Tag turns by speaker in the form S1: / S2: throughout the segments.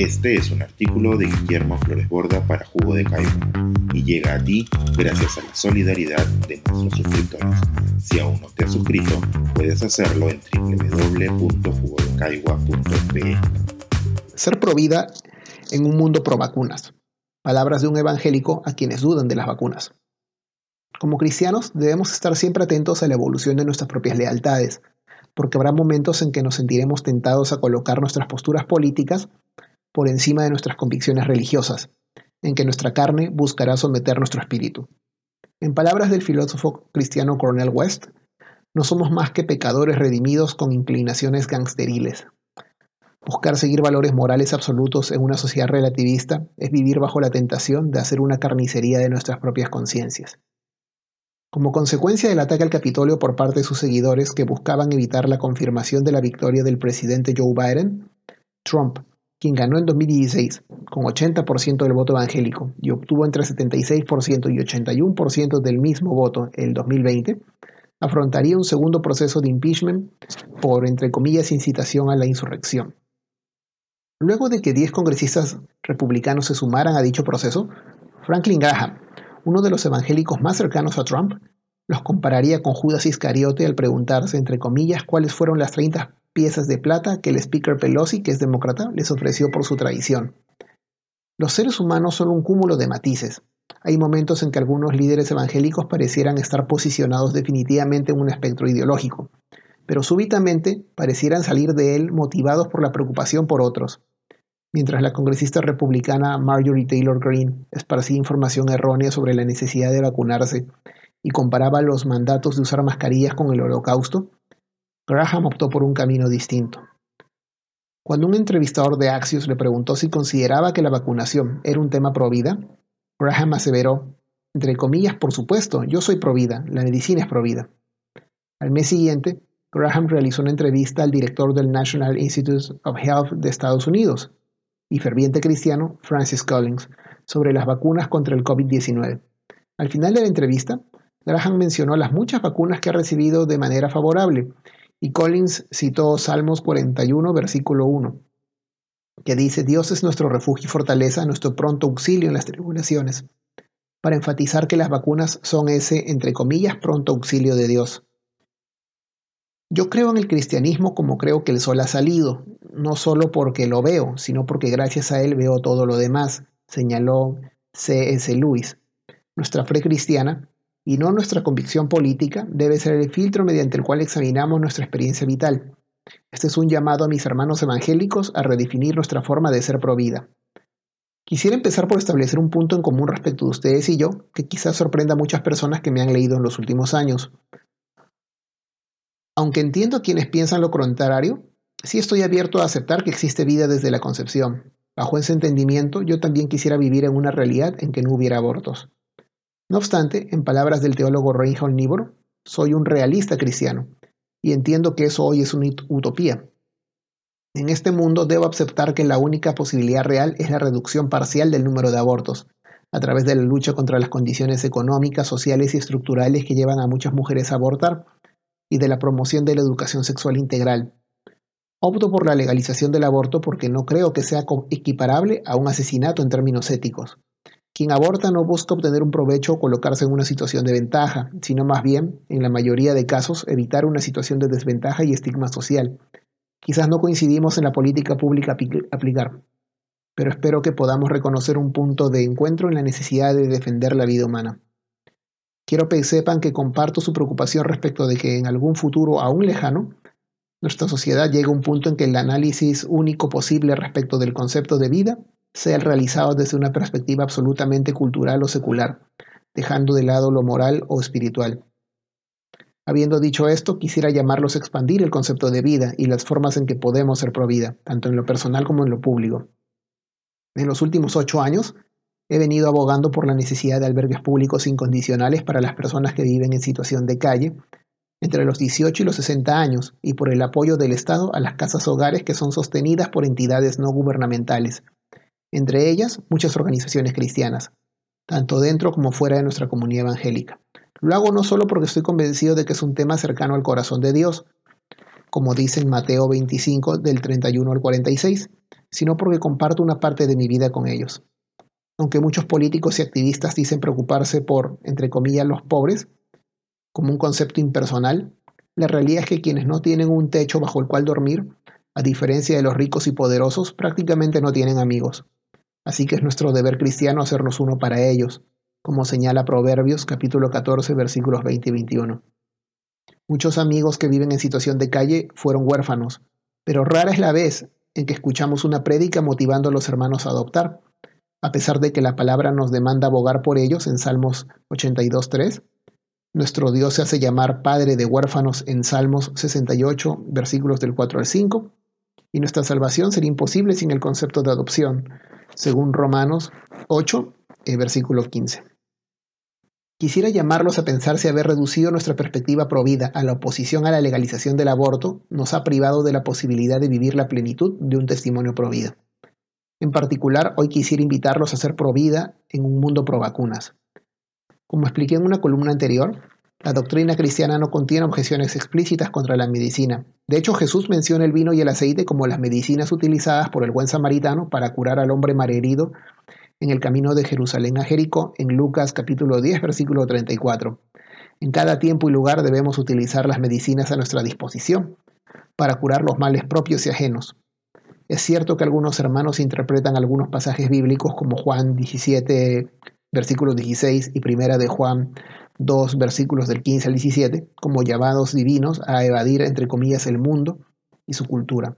S1: Este es un artículo de Guillermo Flores Borda para Jugo de Caigua y llega a ti gracias a la solidaridad de nuestros suscriptores. Si aún no te has suscrito, puedes hacerlo en www.jugodecaigua.pe.
S2: Ser pro vida en un mundo pro vacunas. Palabras de un evangélico a quienes dudan de las vacunas. Como cristianos debemos estar siempre atentos a la evolución de nuestras propias lealtades, porque habrá momentos en que nos sentiremos tentados a colocar nuestras posturas políticas por encima de nuestras convicciones religiosas, en que nuestra carne buscará someter nuestro espíritu. En palabras del filósofo cristiano Cornel West, no somos más que pecadores redimidos con inclinaciones gangsteriles. Buscar seguir valores morales absolutos en una sociedad relativista es vivir bajo la tentación de hacer una carnicería de nuestras propias conciencias. Como consecuencia del ataque al Capitolio por parte de sus seguidores que buscaban evitar la confirmación de la victoria del presidente Joe Biden, Trump quien ganó en 2016 con 80% del voto evangélico y obtuvo entre 76% y 81% del mismo voto en el 2020, afrontaría un segundo proceso de impeachment por, entre comillas, incitación a la insurrección. Luego de que 10 congresistas republicanos se sumaran a dicho proceso, Franklin Graham, uno de los evangélicos más cercanos a Trump, los compararía con Judas Iscariote al preguntarse, entre comillas, cuáles fueron las 30 piezas de plata que el Speaker Pelosi, que es demócrata, les ofreció por su traición. Los seres humanos son un cúmulo de matices. Hay momentos en que algunos líderes evangélicos parecieran estar posicionados definitivamente en un espectro ideológico, pero súbitamente parecieran salir de él motivados por la preocupación por otros. Mientras la congresista republicana Marjorie Taylor Greene esparcía información errónea sobre la necesidad de vacunarse y comparaba los mandatos de usar mascarillas con el holocausto, Graham optó por un camino distinto. Cuando un entrevistador de Axios le preguntó si consideraba que la vacunación era un tema pro vida, Graham aseveró, entre comillas, por supuesto, yo soy pro vida, la medicina es pro vida. Al mes siguiente, Graham realizó una entrevista al director del National Institute of Health de Estados Unidos y ferviente cristiano Francis Collins sobre las vacunas contra el COVID-19. Al final de la entrevista, Graham mencionó las muchas vacunas que ha recibido de manera favorable y Collins citó Salmos 41, versículo 1, que dice, Dios es nuestro refugio y fortaleza, nuestro pronto auxilio en las tribulaciones, para enfatizar que las vacunas son ese, entre comillas, pronto auxilio de Dios. Yo creo en el cristianismo como creo que el sol ha salido, no solo porque lo veo, sino porque gracias a él veo todo lo demás, señaló C.S. Lewis. Nuestra fe cristiana y no nuestra convicción política, debe ser el filtro mediante el cual examinamos nuestra experiencia vital. Este es un llamado a mis hermanos evangélicos a redefinir nuestra forma de ser provida. Quisiera empezar por establecer un punto en común respecto de ustedes y yo, que quizás sorprenda a muchas personas que me han leído en los últimos años. Aunque entiendo a quienes piensan lo contrario, sí estoy abierto a aceptar que existe vida desde la concepción. Bajo ese entendimiento, yo también quisiera vivir en una realidad en que no hubiera abortos. No obstante, en palabras del teólogo Reinhold Niebuhr, soy un realista cristiano y entiendo que eso hoy es una utopía. En este mundo debo aceptar que la única posibilidad real es la reducción parcial del número de abortos, a través de la lucha contra las condiciones económicas, sociales y estructurales que llevan a muchas mujeres a abortar, y de la promoción de la educación sexual integral. Opto por la legalización del aborto porque no creo que sea equiparable a un asesinato en términos éticos. Quien aborta no busca obtener un provecho o colocarse en una situación de ventaja, sino más bien, en la mayoría de casos, evitar una situación de desventaja y estigma social. Quizás no coincidimos en la política pública aplicar, pero espero que podamos reconocer un punto de encuentro en la necesidad de defender la vida humana. Quiero que sepan que comparto su preocupación respecto de que en algún futuro aún lejano, nuestra sociedad llegue a un punto en que el análisis único posible respecto del concepto de vida sea realizado desde una perspectiva absolutamente cultural o secular, dejando de lado lo moral o espiritual. Habiendo dicho esto, quisiera llamarlos a expandir el concepto de vida y las formas en que podemos ser pro vida, tanto en lo personal como en lo público. En los últimos ocho años, he venido abogando por la necesidad de albergues públicos incondicionales para las personas que viven en situación de calle, entre los 18 y los 60 años, y por el apoyo del Estado a las casas hogares que son sostenidas por entidades no gubernamentales, entre ellas muchas organizaciones cristianas, tanto dentro como fuera de nuestra comunidad evangélica. Lo hago no solo porque estoy convencido de que es un tema cercano al corazón de Dios, como dice en Mateo 25 del 31 al 46, sino porque comparto una parte de mi vida con ellos. Aunque muchos políticos y activistas dicen preocuparse por, entre comillas, los pobres, como un concepto impersonal, la realidad es que quienes no tienen un techo bajo el cual dormir, a diferencia de los ricos y poderosos, prácticamente no tienen amigos. Así que es nuestro deber cristiano hacernos uno para ellos, como señala Proverbios capítulo 14 versículos 20 y 21. Muchos amigos que viven en situación de calle fueron huérfanos, pero rara es la vez en que escuchamos una prédica motivando a los hermanos a adoptar. A pesar de que la palabra nos demanda abogar por ellos en Salmos 82.3, nuestro Dios se hace llamar Padre de huérfanos en Salmos 68, versículos del 4 al 5, y nuestra salvación sería imposible sin el concepto de adopción, según Romanos 8, eh, versículo 15. Quisiera llamarlos a pensar si haber reducido nuestra perspectiva provida a la oposición a la legalización del aborto nos ha privado de la posibilidad de vivir la plenitud de un testimonio provida. En particular, hoy quisiera invitarlos a ser provida en un mundo pro vacunas. Como expliqué en una columna anterior, la doctrina cristiana no contiene objeciones explícitas contra la medicina. De hecho, Jesús menciona el vino y el aceite como las medicinas utilizadas por el buen samaritano para curar al hombre malherido en el camino de Jerusalén a Jericó en Lucas capítulo 10 versículo 34. En cada tiempo y lugar debemos utilizar las medicinas a nuestra disposición para curar los males propios y ajenos. Es cierto que algunos hermanos interpretan algunos pasajes bíblicos como Juan 17 versículo 16 y primera de Juan 2 versículos del 15 al 17 como llamados divinos a evadir entre comillas el mundo y su cultura.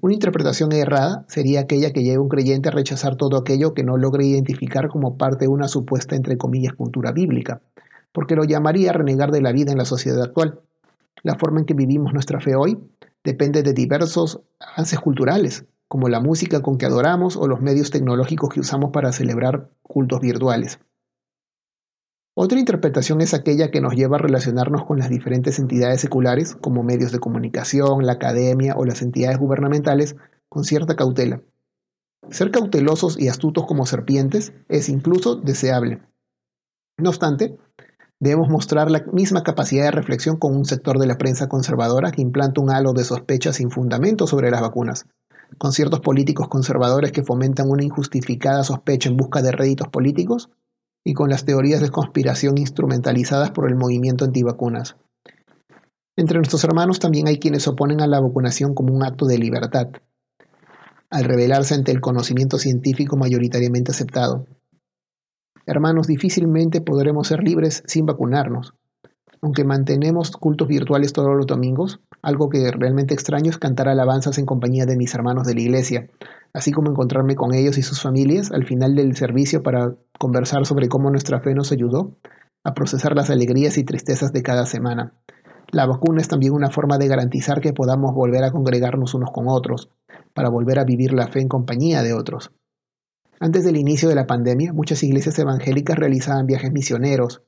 S2: Una interpretación errada sería aquella que lleva a un creyente a rechazar todo aquello que no logre identificar como parte de una supuesta, entre comillas, cultura bíblica, porque lo llamaría a renegar de la vida en la sociedad actual. La forma en que vivimos nuestra fe hoy depende de diversos avances culturales, como la música con que adoramos o los medios tecnológicos que usamos para celebrar cultos virtuales. Otra interpretación es aquella que nos lleva a relacionarnos con las diferentes entidades seculares, como medios de comunicación, la academia o las entidades gubernamentales, con cierta cautela. Ser cautelosos y astutos como serpientes es incluso deseable. No obstante, debemos mostrar la misma capacidad de reflexión con un sector de la prensa conservadora que implanta un halo de sospechas sin fundamento sobre las vacunas, con ciertos políticos conservadores que fomentan una injustificada sospecha en busca de réditos políticos y con las teorías de conspiración instrumentalizadas por el movimiento antivacunas. Entre nuestros hermanos también hay quienes oponen a la vacunación como un acto de libertad, al revelarse ante el conocimiento científico mayoritariamente aceptado. Hermanos, difícilmente podremos ser libres sin vacunarnos. Aunque mantenemos cultos virtuales todos los domingos, algo que realmente extraño es cantar alabanzas en compañía de mis hermanos de la iglesia, así como encontrarme con ellos y sus familias al final del servicio para conversar sobre cómo nuestra fe nos ayudó a procesar las alegrías y tristezas de cada semana. La vacuna es también una forma de garantizar que podamos volver a congregarnos unos con otros, para volver a vivir la fe en compañía de otros. Antes del inicio de la pandemia, muchas iglesias evangélicas realizaban viajes misioneros,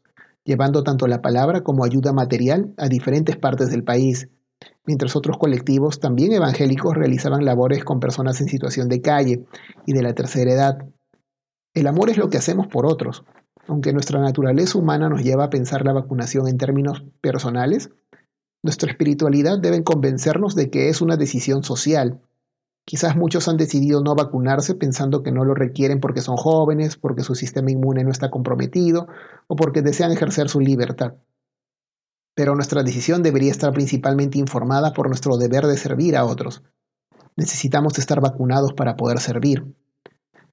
S2: llevando tanto la palabra como ayuda material a diferentes partes del país, mientras otros colectivos, también evangélicos, realizaban labores con personas en situación de calle y de la tercera edad. El amor es lo que hacemos por otros. Aunque nuestra naturaleza humana nos lleva a pensar la vacunación en términos personales, nuestra espiritualidad debe convencernos de que es una decisión social. Quizás muchos han decidido no vacunarse pensando que no lo requieren porque son jóvenes, porque su sistema inmune no está comprometido o porque desean ejercer su libertad pero nuestra decisión debería estar principalmente informada por nuestro deber de servir a otros. Necesitamos estar vacunados para poder servir.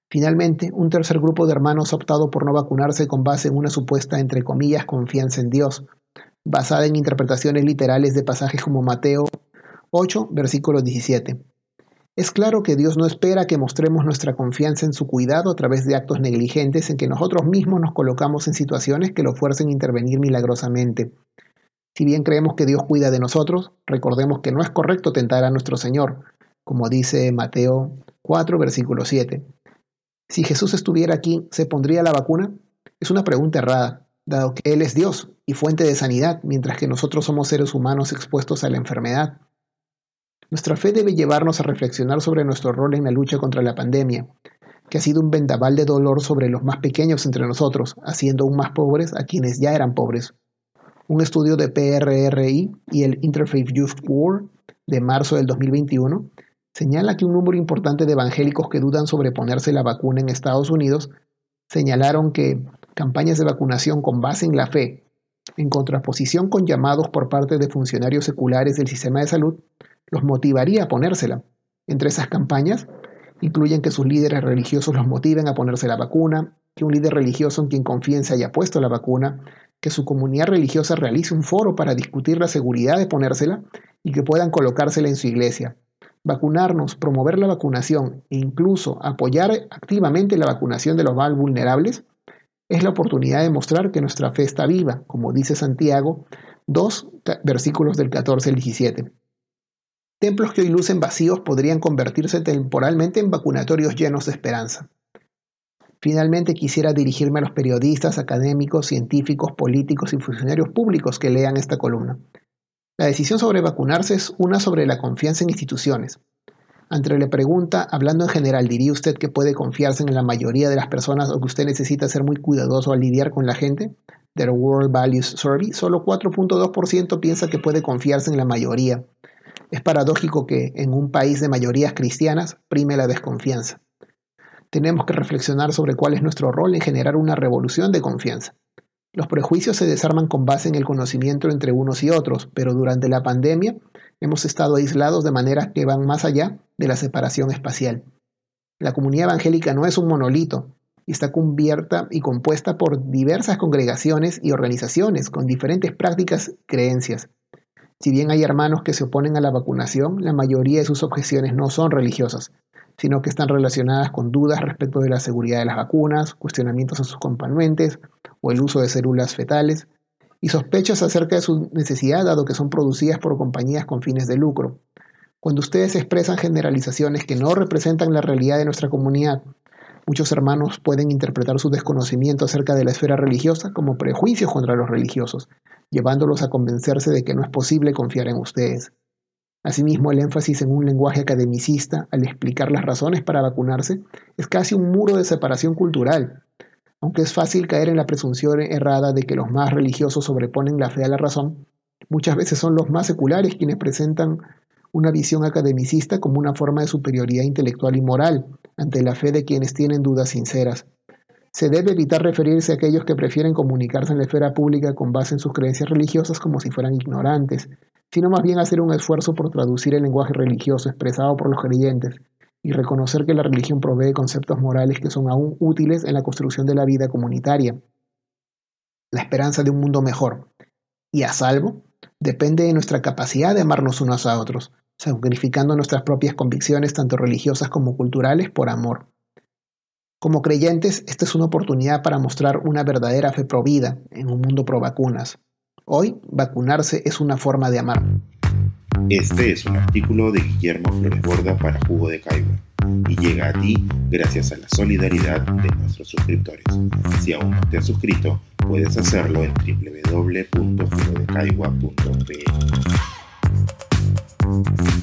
S2: Finalmente, un tercer grupo de hermanos ha optado por no vacunarse con base en una supuesta, entre comillas, confianza en Dios, basada en interpretaciones literales de pasajes como Mateo 8, versículo 17. Es claro que Dios no espera que mostremos nuestra confianza en su cuidado a través de actos negligentes en que nosotros mismos nos colocamos en situaciones que lo fuercen a intervenir milagrosamente. Si bien creemos que Dios cuida de nosotros, recordemos que no es correcto tentar a nuestro Señor, como dice Mateo 4, versículo 7. Si Jesús estuviera aquí, ¿se pondría la vacuna? Es una pregunta errada, dado que Él es Dios y fuente de sanidad, mientras que nosotros somos seres humanos expuestos a la enfermedad. Nuestra fe debe llevarnos a reflexionar sobre nuestro rol en la lucha contra la pandemia, que ha sido un vendaval de dolor sobre los más pequeños entre nosotros, haciendo aún más pobres a quienes ya eran pobres. Un estudio de PRRI y el Interfaith Youth War de marzo del 2021 señala que un número importante de evangélicos que dudan sobre ponerse la vacuna en Estados Unidos señalaron que campañas de vacunación con base en la fe, en contraposición con llamados por parte de funcionarios seculares del sistema de salud, los motivaría a ponérsela. Entre esas campañas incluyen que sus líderes religiosos los motiven a ponerse la vacuna, que un líder religioso en quien confíen se haya puesto la vacuna, que su comunidad religiosa realice un foro para discutir la seguridad de ponérsela y que puedan colocársela en su iglesia. Vacunarnos, promover la vacunación e incluso apoyar activamente la vacunación de los más vulnerables es la oportunidad de mostrar que nuestra fe está viva, como dice Santiago 2, versículos del 14 al 17. Templos que hoy lucen vacíos podrían convertirse temporalmente en vacunatorios llenos de esperanza. Finalmente quisiera dirigirme a los periodistas, académicos, científicos, políticos y funcionarios públicos que lean esta columna. La decisión sobre vacunarse es una sobre la confianza en instituciones. Ante la pregunta, hablando en general, ¿diría usted que puede confiarse en la mayoría de las personas o que usted necesita ser muy cuidadoso al lidiar con la gente? The World Values Survey, solo 4.2% piensa que puede confiarse en la mayoría. Es paradójico que en un país de mayorías cristianas prime la desconfianza. Tenemos que reflexionar sobre cuál es nuestro rol en generar una revolución de confianza. Los prejuicios se desarman con base en el conocimiento entre unos y otros, pero durante la pandemia hemos estado aislados de manera que van más allá de la separación espacial. La comunidad evangélica no es un monolito y está cubierta y compuesta por diversas congregaciones y organizaciones con diferentes prácticas y creencias. Si bien hay hermanos que se oponen a la vacunación, la mayoría de sus objeciones no son religiosas, sino que están relacionadas con dudas respecto de la seguridad de las vacunas, cuestionamientos a sus componentes o el uso de células fetales, y sospechas acerca de su necesidad dado que son producidas por compañías con fines de lucro. Cuando ustedes expresan generalizaciones que no representan la realidad de nuestra comunidad, muchos hermanos pueden interpretar su desconocimiento acerca de la esfera religiosa como prejuicios contra los religiosos, llevándolos a convencerse de que no es posible confiar en ustedes. Asimismo, el énfasis en un lenguaje academicista al explicar las razones para vacunarse es casi un muro de separación cultural. Aunque es fácil caer en la presunción errada de que los más religiosos sobreponen la fe a la razón, muchas veces son los más seculares quienes presentan una visión academicista como una forma de superioridad intelectual y moral ante la fe de quienes tienen dudas sinceras. Se debe evitar referirse a aquellos que prefieren comunicarse en la esfera pública con base en sus creencias religiosas como si fueran ignorantes, sino más bien hacer un esfuerzo por traducir el lenguaje religioso expresado por los creyentes y reconocer que la religión provee conceptos morales que son aún útiles en la construcción de la vida comunitaria. La esperanza de un mundo mejor y a salvo depende de nuestra capacidad de amarnos unos a otros, sacrificando nuestras propias convicciones tanto religiosas como culturales por amor. Como creyentes, esta es una oportunidad para mostrar una verdadera fe provida en un mundo pro vacunas. Hoy, vacunarse es una forma de amar.
S1: Este es un artículo de Guillermo Flores Borda para Jugo de Caigua y llega a ti gracias a la solidaridad de nuestros suscriptores. Si aún no te has suscrito, puedes hacerlo en www.jugodecaigua.pe. Mm-hmm.